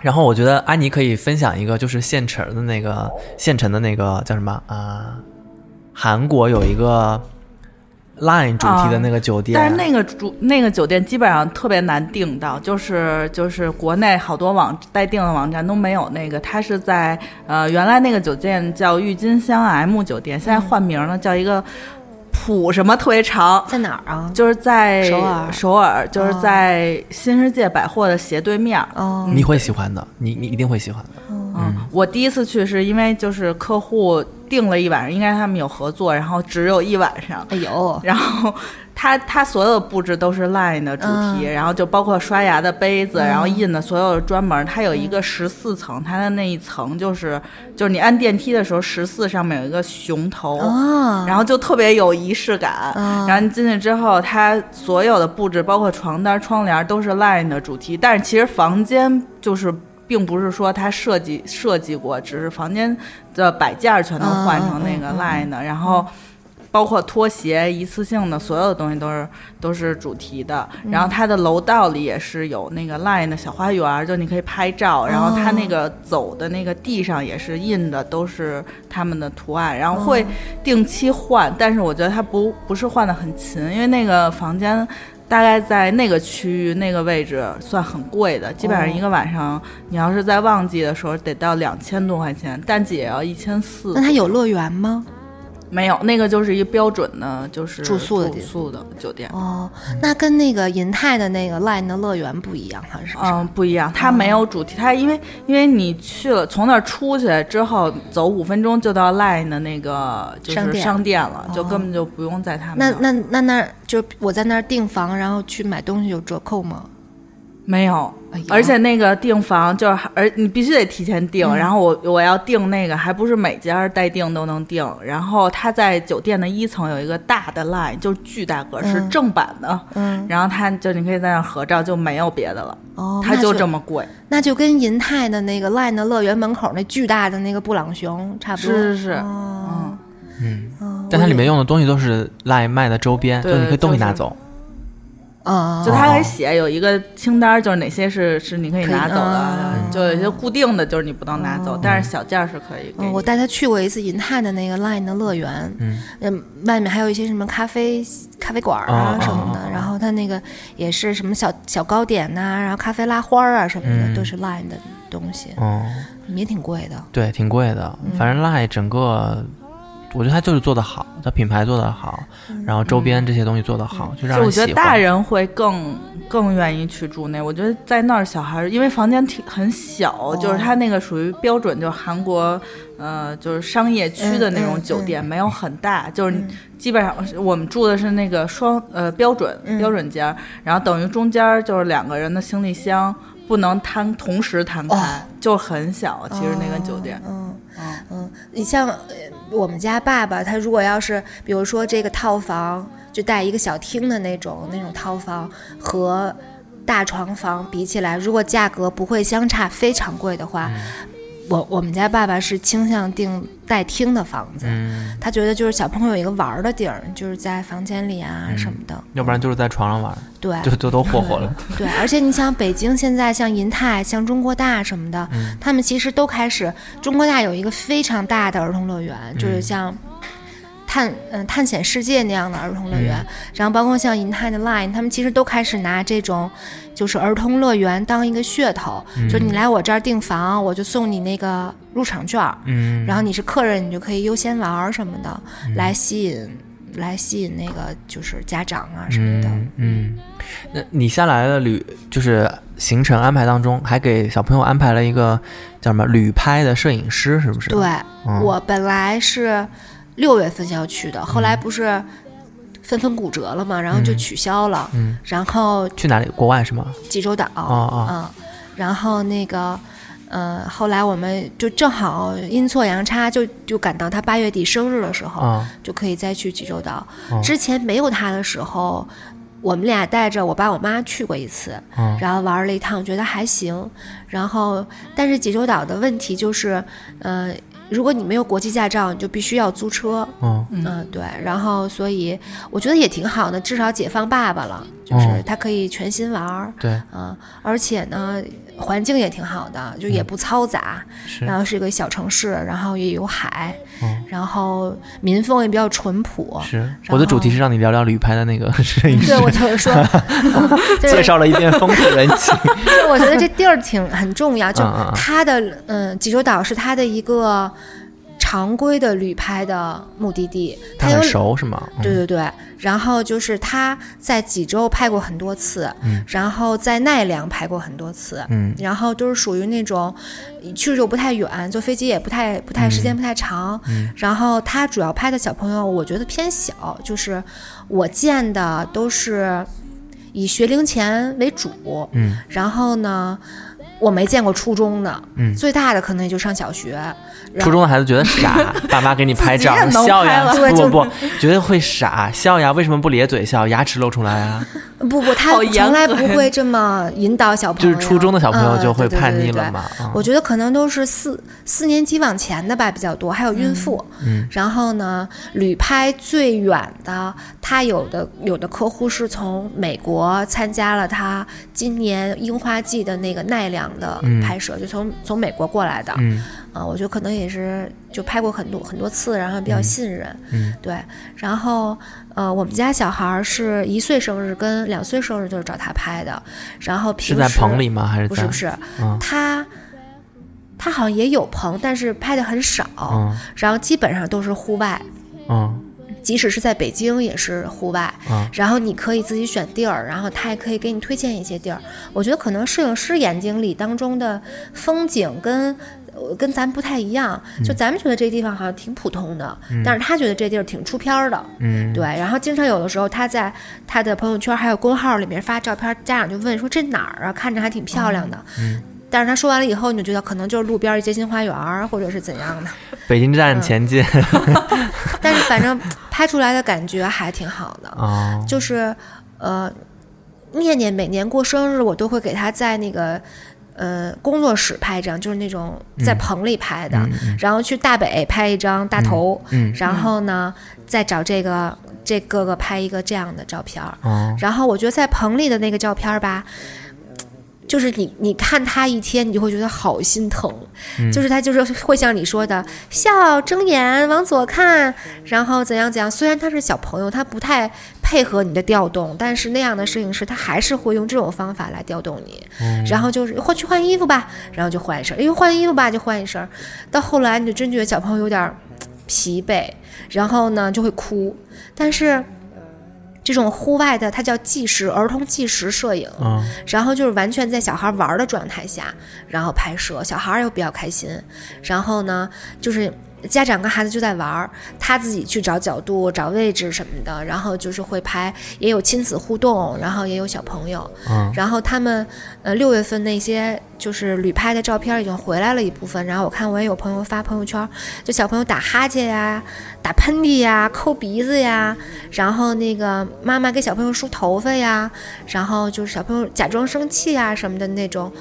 然后我觉得安妮可以分享一个，就是现成的那个现成的那个叫什么啊？韩国有一个。Line 主题的那个酒店，但是那个主那个酒店基本上特别难订到，就是就是国内好多网待订的网站都没有那个。它是在呃原来那个酒店叫郁金香 M 酒店，现在换名了，叫一个普什么特别长，在哪儿啊？就是在首尔，首尔就是在新世界百货的斜对面。哦，你会喜欢的，你你一定会喜欢的。嗯，我第一次去是因为就是客户。订了一晚上，应该他们有合作，然后只有一晚上。哎呦，然后他他所有的布置都是 LINE 的主题，然后就包括刷牙的杯子，然后印的所有专门。它有一个十四层，它的那一层就是就是你按电梯的时候，十四上面有一个熊头，然后就特别有仪式感。然后你进去之后，它所有的布置，包括床单、窗帘都是 LINE 的主题，但是其实房间就是。并不是说他设计设计过，只是房间的摆件全都换成那个 line 的，然后包括拖鞋一次性的所有的东西都是都是主题的。然后它的楼道里也是有那个 line 的小花园，就你可以拍照。然后它那个走的那个地上也是印的都是他们的图案，然后会定期换，但是我觉得它不不是换的很勤，因为那个房间。大概在那个区域那个位置算很贵的，基本上一个晚上，你要是在旺季的时候得到两千多块钱，淡季也要一千四。那它有乐园吗？没有，那个就是一标准的，就是住宿的住宿的酒店。哦，那跟那个银泰的那个 LINE 的乐园不一样，它是？嗯，不一样，它没有主题，它因为因为你去了，从那儿出去之后，走五分钟就到 LINE 的那个就是商店了，就根本就不用在他们那那那那就我在那儿订房，然后去买东西有折扣吗？没有，而且那个订房就是，而你必须得提前订。然后我我要订那个，还不是每家待订都能订。然后他在酒店的一层有一个大的 line，就是巨大格，是正版的。嗯。然后他就你可以在那合照，就没有别的了。哦。他就这么贵。那就跟银泰的那个 line 的乐园门口那巨大的那个布朗熊差不多。是是是。嗯嗯。但它里面用的东西都是 line 卖的周边，就你可以都可以拿走。啊，就他给写有一个清单，就是哪些是是你可以拿走的，就有些固定的就是你不能拿走，但是小件是可以。我带他去过一次银泰的那个 LINE 的乐园，嗯，外面还有一些什么咖啡咖啡馆啊什么的，然后他那个也是什么小小糕点呐，然后咖啡拉花啊什么的，都是 LINE 的东西，哦，也挺贵的，对，挺贵的，反正 LINE 整个。我觉得他就是做的好，他品牌做的好，然后周边这些东西做的好，就让人。我觉得大人会更更愿意去住那。我觉得在那儿小孩，因为房间挺很小，就是他那个属于标准，就是韩国，呃，就是商业区的那种酒店，没有很大，就是基本上我们住的是那个双呃标准标准间，然后等于中间就是两个人的行李箱不能摊同时摊开，就很小。其实那个酒店，嗯嗯，你像。我们家爸爸他如果要是，比如说这个套房就带一个小厅的那种那种套房和大床房比起来，如果价格不会相差非常贵的话。我我们家爸爸是倾向订带厅的房子，他觉得就是小朋友有一个玩的地儿，就是在房间里啊什么的，要不然就是在床上玩，对，就就都霍霍了。对，而且你想北京现在像银泰、像中国大什么的，他们其实都开始，中国大有一个非常大的儿童乐园，就是像。探嗯探险世界那样的儿童乐园，然后包括像银泰的 Line，他们其实都开始拿这种就是儿童乐园当一个噱头，就你来我这儿订房，我就送你那个入场券，嗯，然后你是客人，你就可以优先玩什么的，来吸引来吸引那个就是家长啊什么的，嗯，那你下来的旅就是行程安排当中，还给小朋友安排了一个叫什么旅拍的摄影师，是不是？对，我本来是。六月份要去的，后来不是纷纷骨折了嘛，然后就取消了。嗯，然后去哪里？国外是吗？济州岛。哦嗯，然后那个，呃，后来我们就正好阴错阳差，就就赶到他八月底生日的时候，就可以再去济州岛。之前没有他的时候，我们俩带着我爸我妈去过一次，然后玩了一趟，觉得还行。然后，但是济州岛的问题就是，呃。如果你没有国际驾照，你就必须要租车。嗯嗯，对。然后，所以我觉得也挺好的，至少解放爸爸了，就是他可以全心玩儿。对，嗯，而且呢。环境也挺好的，就也不嘈杂，然后是一个小城市，然后也有海，然后民风也比较淳朴。是，我的主题是让你聊聊旅拍的那个 摄影师。对，我就是说，介绍了一遍风土人情。就我觉得这地儿挺很重要，就它的嗯，济州岛是它的一个。常规的旅拍的目的地，他很熟是吗？对对对，然后就是他在济州拍过很多次，嗯，然后在奈良拍过很多次，嗯，然后都是属于那种去就不太远，坐飞机也不太不太时间不太长，嗯，然后他主要拍的小朋友，我觉得偏小，就是我见的都是以学龄前为主，嗯，然后呢，我没见过初中的，嗯，最大的可能也就上小学。初中的孩子觉得傻，爸妈给你拍照笑呀，不不不，觉得会傻笑呀？为什么不咧嘴笑？牙齿露出来啊？不不，他从来不会这么引导小朋友。就是初中的小朋友就会叛逆了嘛？我觉得可能都是四四年级往前的吧比较多，还有孕妇。嗯。然后呢，旅拍最远的，他有的有的客户是从美国参加了他今年樱花季的那个奈良的拍摄，就从从美国过来的。嗯。啊，我觉得可能也是就拍过很多很多次，然后比较信任。嗯。对，然后。呃，我们家小孩是一岁生日跟两岁生日就是找他拍的，然后平时是在棚里吗？还是不是不是？他他好像也有棚，但是拍的很少，然后基本上都是户外，嗯。即使是在北京也是户外，然后你可以自己选地儿，然后他也可以给你推荐一些地儿。我觉得可能摄影师眼睛里当中的风景跟跟咱不太一样，就咱们觉得这地方好像挺普通的，但是他觉得这地儿挺出片儿的。嗯，对。然后经常有的时候他在他的朋友圈还有公号里面发照片，家长就问说这哪儿啊？看着还挺漂亮的。嗯。但是他说完了以后，你就觉得可能就是路边一街心花园，或者是怎样的。北京站前进。但是反正拍出来的感觉还挺好的。哦。就是，呃，念念每年过生日，我都会给他在那个，呃，工作室拍一张，就是那种在棚里拍的。嗯。然后去大北拍一张大头。嗯。然后呢，再找这个这哥哥拍一个这样的照片。哦。然后我觉得在棚里的那个照片吧。就是你，你看他一天，你就会觉得好心疼。就是他就是会像你说的，笑睁眼往左看，然后怎样怎样。虽然他是小朋友，他不太配合你的调动，但是那样的摄影师他还是会用这种方法来调动你。然后就是换去换衣服吧，然后就换一身，因为换衣服吧就换一身。到后来你就真觉得小朋友有点疲惫，然后呢就会哭，但是。这种户外的，它叫纪实儿童纪实摄影，然后就是完全在小孩玩的状态下，然后拍摄，小孩又比较开心，然后呢，就是。家长跟孩子就在玩儿，他自己去找角度、找位置什么的，然后就是会拍，也有亲子互动，然后也有小朋友。嗯，然后他们，呃，六月份那些就是旅拍的照片已经回来了一部分。然后我看我也有朋友发朋友圈，就小朋友打哈欠呀、打喷嚏呀、抠鼻子呀，然后那个妈妈给小朋友梳头发呀，然后就是小朋友假装生气啊什么的那种。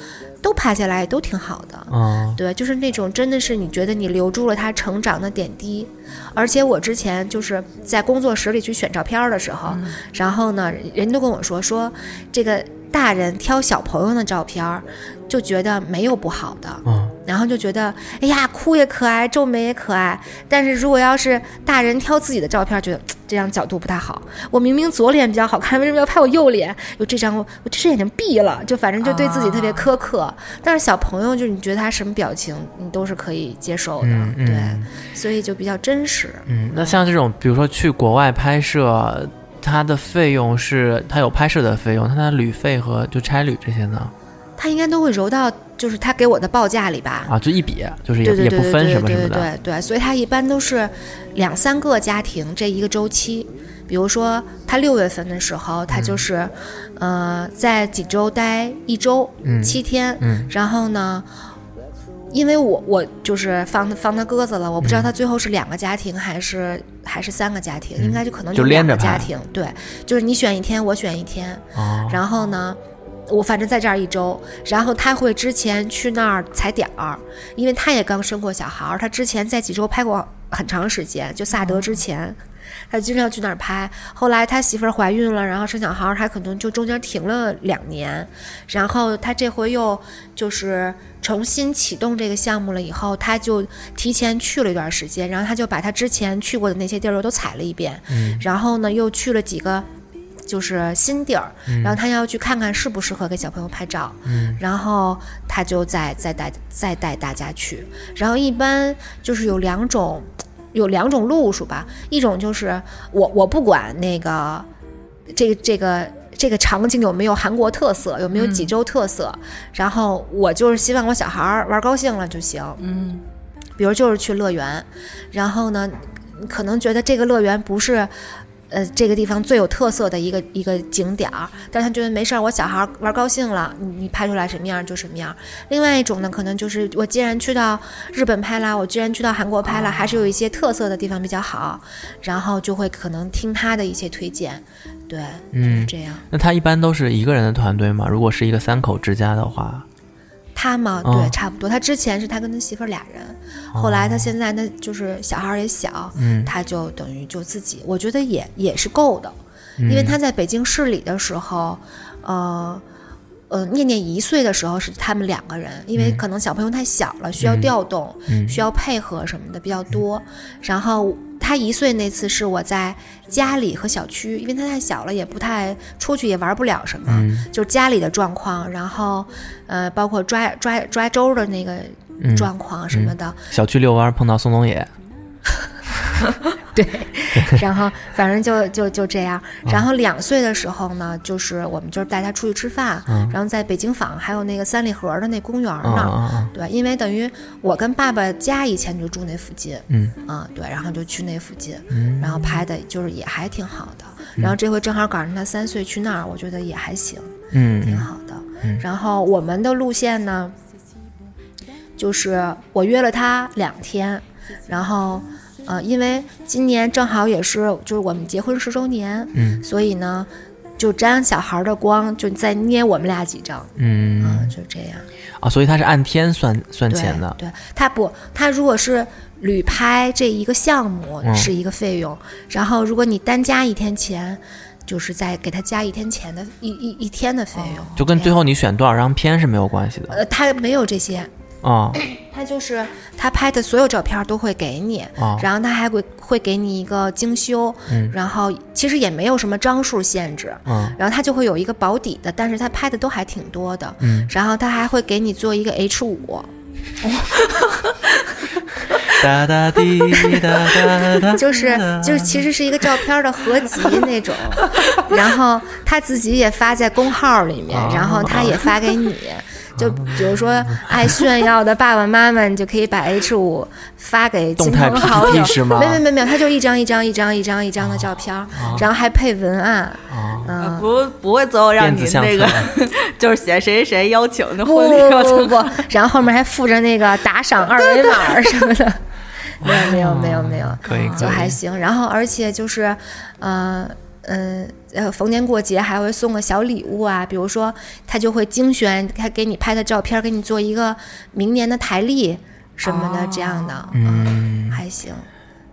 都拍下来都挺好的，嗯，对，就是那种真的是你觉得你留住了他成长的点滴，而且我之前就是在工作室里去选照片的时候，然后呢，人都跟我说说这个大人挑小朋友的照片儿，就觉得没有不好的，嗯。然后就觉得，哎呀，哭也可爱，皱眉也可爱。但是如果要是大人挑自己的照片，觉得这张角度不太好。我明明左脸比较好看，为什么要拍我右脸？有这张我我这只眼睛闭了，就反正就对自己特别苛刻。但是小朋友，就是你觉得他什么表情，你都是可以接受的，对，所以就比较真实。嗯，那像这种，比如说去国外拍摄，它的费用是它有拍摄的费用，它的旅费和就差旅这些呢？他应该都会揉到，就是他给我的报价里吧？啊，就一笔，就是也也不分什么什么的。对对对，所以他一般都是两三个家庭这一个周期。比如说他六月份的时候，他就是，呃，在济州待一周，七天。嗯。然后呢，因为我我就是放放他鸽子了，我不知道他最后是两个家庭还是还是三个家庭，应该就可能就两个家庭。对，就是你选一天，我选一天。哦。然后呢？我反正在这儿一周，然后他会之前去那儿踩点儿，因为他也刚生过小孩儿，他之前在济州拍过很长时间，就萨德之前，他经常去那儿拍。后来他媳妇儿怀孕了，然后生小孩儿，他可能就中间停了两年，然后他这回又就是重新启动这个项目了，以后他就提前去了一段时间，然后他就把他之前去过的那些地儿都踩了一遍，然后呢又去了几个。就是新地儿，然后他要去看看适不适合给小朋友拍照，然后他就再再带再带大家去。然后一般就是有两种，有两种路数吧。一种就是我我不管那个这个这个这个场景有没有韩国特色，有没有济州特色，然后我就是希望我小孩玩高兴了就行。嗯，比如就是去乐园，然后呢，可能觉得这个乐园不是。呃，这个地方最有特色的一个一个景点儿，但他觉得没事儿，我小孩玩高兴了，你你拍出来什么样就什么样。另外一种呢，可能就是我既然去到日本拍了，我既然去到韩国拍了，还是有一些特色的地方比较好，然后就会可能听他的一些推荐，对，嗯，这样。那他一般都是一个人的团队吗？如果是一个三口之家的话？他嘛，对，差不多。他之前是他跟他媳妇儿俩人，后来他现在那就是小孩也小，他就等于就自己，我觉得也也是够的，因为他在北京市里的时候，呃。呃，念念一岁的时候是他们两个人，因为可能小朋友太小了，需要调动，需要配合什么的比较多。然后他一岁那次是我在家里和小区，因为他太小了，也不太出去，也玩不了什么，就是家里的状况。然后，呃，包括抓抓抓周的那个状况什么的。小区遛弯碰到宋冬野。对，然后反正就就就这样。然后两岁的时候呢，就是我们就是带他出去吃饭，然后在北京坊还有那个三里河的那公园那儿，对，因为等于我跟爸爸家以前就住那附近，嗯啊对，然后就去那附近，然后拍的就是也还挺好的。然后这回正好赶上他三岁去那儿，我觉得也还行，嗯，挺好的。然后我们的路线呢，就是我约了他两天，然后。呃，因为今年正好也是就是我们结婚十周年，嗯，所以呢，就沾小孩的光，就再捏我们俩几张，嗯，就这样。啊，所以他是按天算算钱的。对他不，他如果是旅拍这一个项目是一个费用，然后如果你单加一天钱，就是再给他加一天钱的一一一天的费用，就跟最后你选多少张片是没有关系的。呃，他没有这些。啊，他就是他拍的所有照片都会给你，然后他还会会给你一个精修，然后其实也没有什么张数限制，然后他就会有一个保底的，但是他拍的都还挺多的，然后他还会给你做一个 H 五，哒哒滴哒哒哒，就是就是其实是一个照片的合集那种，然后他自己也发在公号里面，然后他也发给你。就比如说爱炫耀的爸爸妈妈，你就可以把 H 五发给亲朋好友。没有没有没有，他就一张一张一张一张一张的照片，然后还配文案。嗯，不不会最后让你那个，就是写谁谁谁邀请的婚礼不不不，然后后面还附着那个打赏二维码什么的。没有没有没有没有，可以就还行。然后而且就是，嗯。嗯，呃，逢年过节还会送个小礼物啊，比如说他就会精选他给你拍的照片，给你做一个明年的台历什么的这样的，嗯，还行。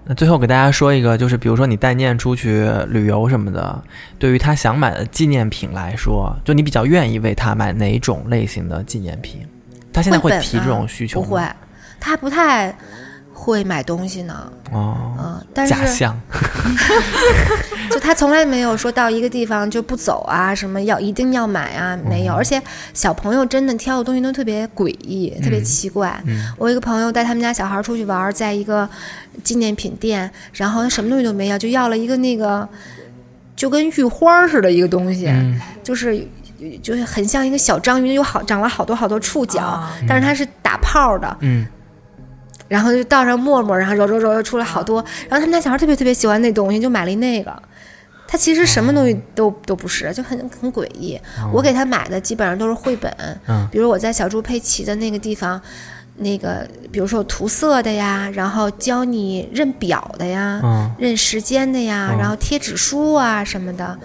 那最后给大家说一个，就是比如说你带念出去旅游什么的，对于他想买的纪念品来说，就你比较愿意为他买哪种类型的纪念品？他现在会提这种需求吗？不会，他不太。会买东西呢，哦，嗯，但是假象，就他从来没有说到一个地方就不走啊，什么要一定要买啊，没有。而且小朋友真的挑的东西都特别诡异，特别奇怪。我一个朋友带他们家小孩出去玩，在一个纪念品店，然后什么东西都没要，就要了一个那个就跟玉花似的一个东西，就是就是很像一个小章鱼，有好长了好多好多触角，但是它是打泡的，嗯。然后就倒上沫沫，然后揉揉揉揉出来好多。然后他们家小孩特别特别喜欢那东西，就买了一那个。他其实什么东西都都不是，就很很诡异。我给他买的基本上都是绘本，比如我在小猪佩奇的那个地方，那个比如说有涂色的呀，然后教你认表的呀，认时间的呀，然后贴纸书啊什么的，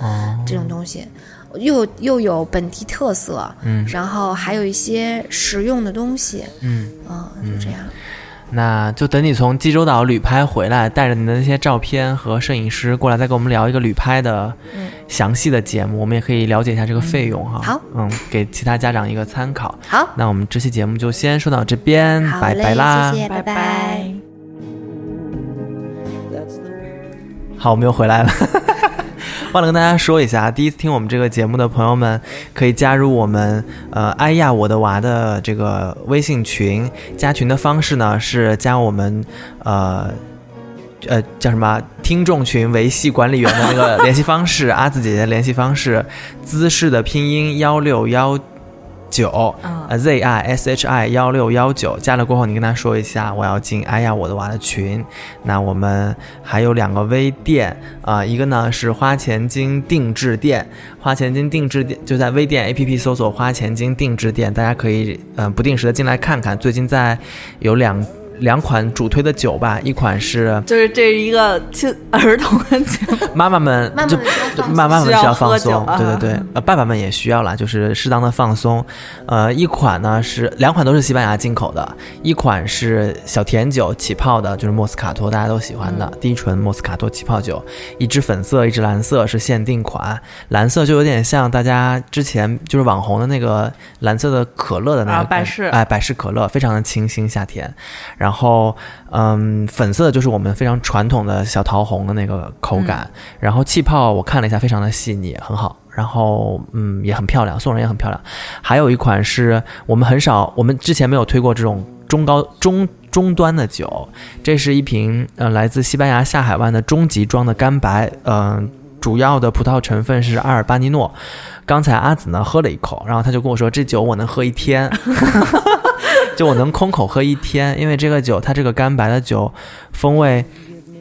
这种东西。又又有本地特色，然后还有一些实用的东西，嗯，就这样。那就等你从济州岛旅拍回来，带着你的那些照片和摄影师过来，再跟我们聊一个旅拍的详细的节目，我们也可以了解一下这个费用哈。好，嗯，给其他家长一个参考。好，那我们这期节目就先说到这边，拜拜啦，谢谢，拜拜。好，我们又回来了。忘了跟大家说一下，第一次听我们这个节目的朋友们，可以加入我们呃“哎呀我的娃”的这个微信群。加群的方式呢是加我们呃呃叫什么听众群维系管理员的那个联系方式，阿紫姐姐联系方式，姿势的拼音幺六幺。九啊，Z I S H I 幺六幺九加了过后，你跟他说一下，我要进哎呀我的娃的群。那我们还有两个微店啊，一个呢是花钱精定制店，花钱精定制店就在微店 A P P 搜索花钱精定制店，大家可以嗯不定时的进来看看。最近在有两。两款主推的酒吧，一款是就是这是一个亲儿童的酒，妈妈们就妈妈们需要放松，对对对，呃爸爸们也需要啦，就是适当的放松。呃，一款呢是两款都是西班牙进口的，一款是小甜酒起泡的，就是莫斯卡托大家都喜欢的低醇莫斯卡托起泡酒，一支粉色，一支蓝色是限定款，蓝色就有点像大家之前就是网红的那个蓝色的可乐的那个百事，哎百事可乐，非常的清新夏天，然后。然后，嗯，粉色就是我们非常传统的小桃红的那个口感。然后气泡我看了一下，非常的细腻，很好。然后，嗯，也很漂亮，送人也很漂亮。还有一款是我们很少，我们之前没有推过这种中高中中端的酒。这是一瓶呃来自西班牙下海湾的中级装的干白，嗯，主要的葡萄成分是阿尔巴尼诺。刚才阿紫呢喝了一口，然后他就跟我说：“这酒我能喝一天，就我能空口喝一天，因为这个酒它这个干白的酒风味。”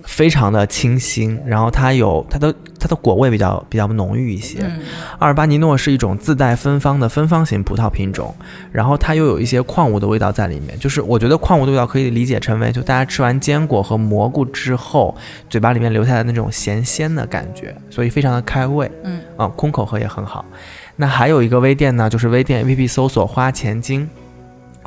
非常的清新，然后它有它的它的果味比较比较浓郁一些。阿尔巴尼诺是一种自带芬芳的芬芳型葡萄品种，然后它又有一些矿物的味道在里面。就是我觉得矿物的味道可以理解成为，就大家吃完坚果和蘑菇之后，嘴巴里面留下的那种咸鲜的感觉，所以非常的开胃。嗯啊，空口喝也很好。那还有一个微店呢，就是微店 APP 搜索花钱精。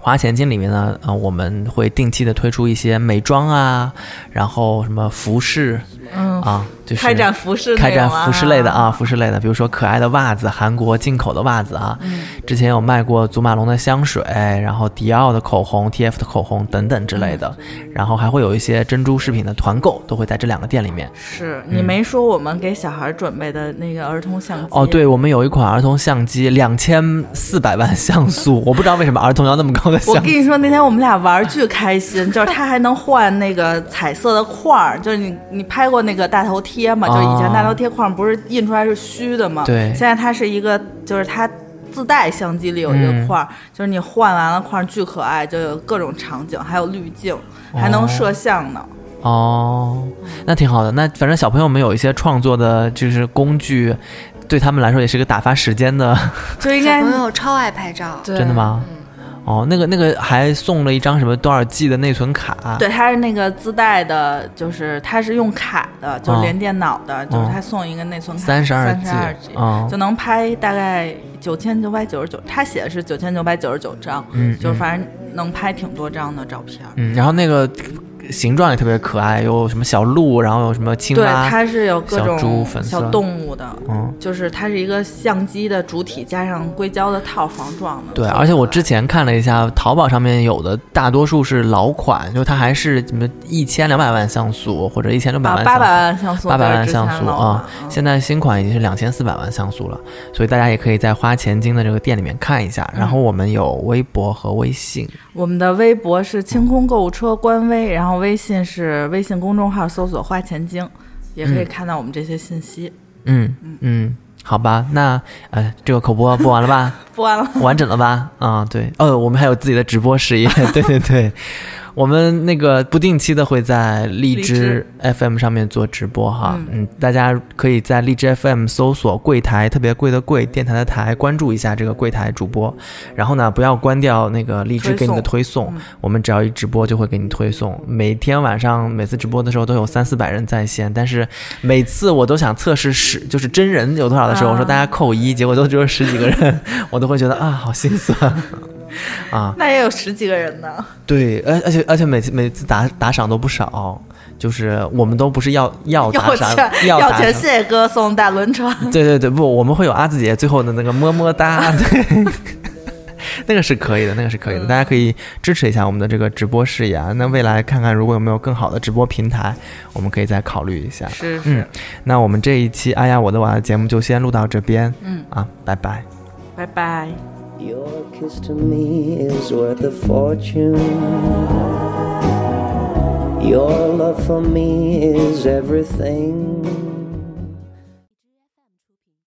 花钱金里面呢，呃，我们会定期的推出一些美妆啊，然后什么服饰，嗯啊。开展服饰，开展服饰类的啊，服饰类的，比如说可爱的袜子，韩国进口的袜子啊，之前有卖过祖马龙的香水，然后迪奥的口红，TF 的口红等等之类的，然后还会有一些珍珠饰品的团购，都会在这两个店里面。是你没说我们给小孩准备的那个儿童相机哦，对，我们有一款儿童相机，两千四百万像素，我不知道为什么儿童要那么高的像。我跟你说，那天我们俩玩巨开心，就是它还能换那个彩色的块儿，就是你你拍过那个大头贴。贴嘛，就以前大头贴框不是印出来是虚的嘛？对。现在它是一个，就是它自带相机里有一个框，就是你换完了框巨可爱，就有各种场景，还有滤镜，还能摄像呢。哦，那挺好的。那反正小朋友们有一些创作的，就是工具，对他们来说也是个打发时间的。就应该小朋友 超爱拍照，真的吗？哦，那个那个还送了一张什么多少 G 的内存卡？对，它是那个自带的，就是它是用卡的，就是连电脑的，就是它送一个内存卡，三十二 G，就能拍大概九千九百九十九。他写的是九千九百九十九张，嗯，就反正能拍挺多张的照片。嗯，然后那个。形状也特别可爱，有什么小鹿，然后有什么青蛙，对，它是有各种小动物的，嗯，就是它是一个相机的主体加上硅胶的套防撞的。对，而且我之前看了一下，淘宝上面有的大多数是老款，就它还是什么一千两百万像素或者一千六百万，八百万像素，八百万像素啊。现在新款已经是两千四百万像素了，所以大家也可以在花钱金的这个店里面看一下。然后我们有微博和微信，我们的微博是清空购物车官微，然后。微信是微信公众号，搜索“花钱精”，也可以看到我们这些信息。嗯嗯嗯，好吧，那呃，这个口播播完了吧？播完了，完整了吧？啊，对，哦，我们还有自己的直播事业，对 对对。我们那个不定期的会在荔枝 FM 上面做直播哈，嗯，大家可以在荔枝 FM 搜索“柜台”，特别贵的贵，电台的台，关注一下这个柜台主播。然后呢，不要关掉那个荔枝给你的推送，我们只要一直播就会给你推送。每天晚上每次直播的时候都有三四百人在线，但是每次我都想测试十，就是真人有多少的时候，我说大家扣一，结果都只有十几个人，我都会觉得啊，好心酸。啊，那也有十几个人呢。对，而而且而且每次每次打打赏都不少，就是我们都不是要要打赏，要钱，谢谢哥送大轮船。对对对，不，我们会有阿紫姐最后的那个么么哒，对，那个是可以的，那个是可以的，大家可以支持一下我们的这个直播事业啊。那未来看看如果有没有更好的直播平台，我们可以再考虑一下。是是，嗯，那我们这一期哎呀我的娃的节目就先录到这边，嗯啊，拜拜，拜拜。Your kiss to me is worth a fortune. Your love for me is everything.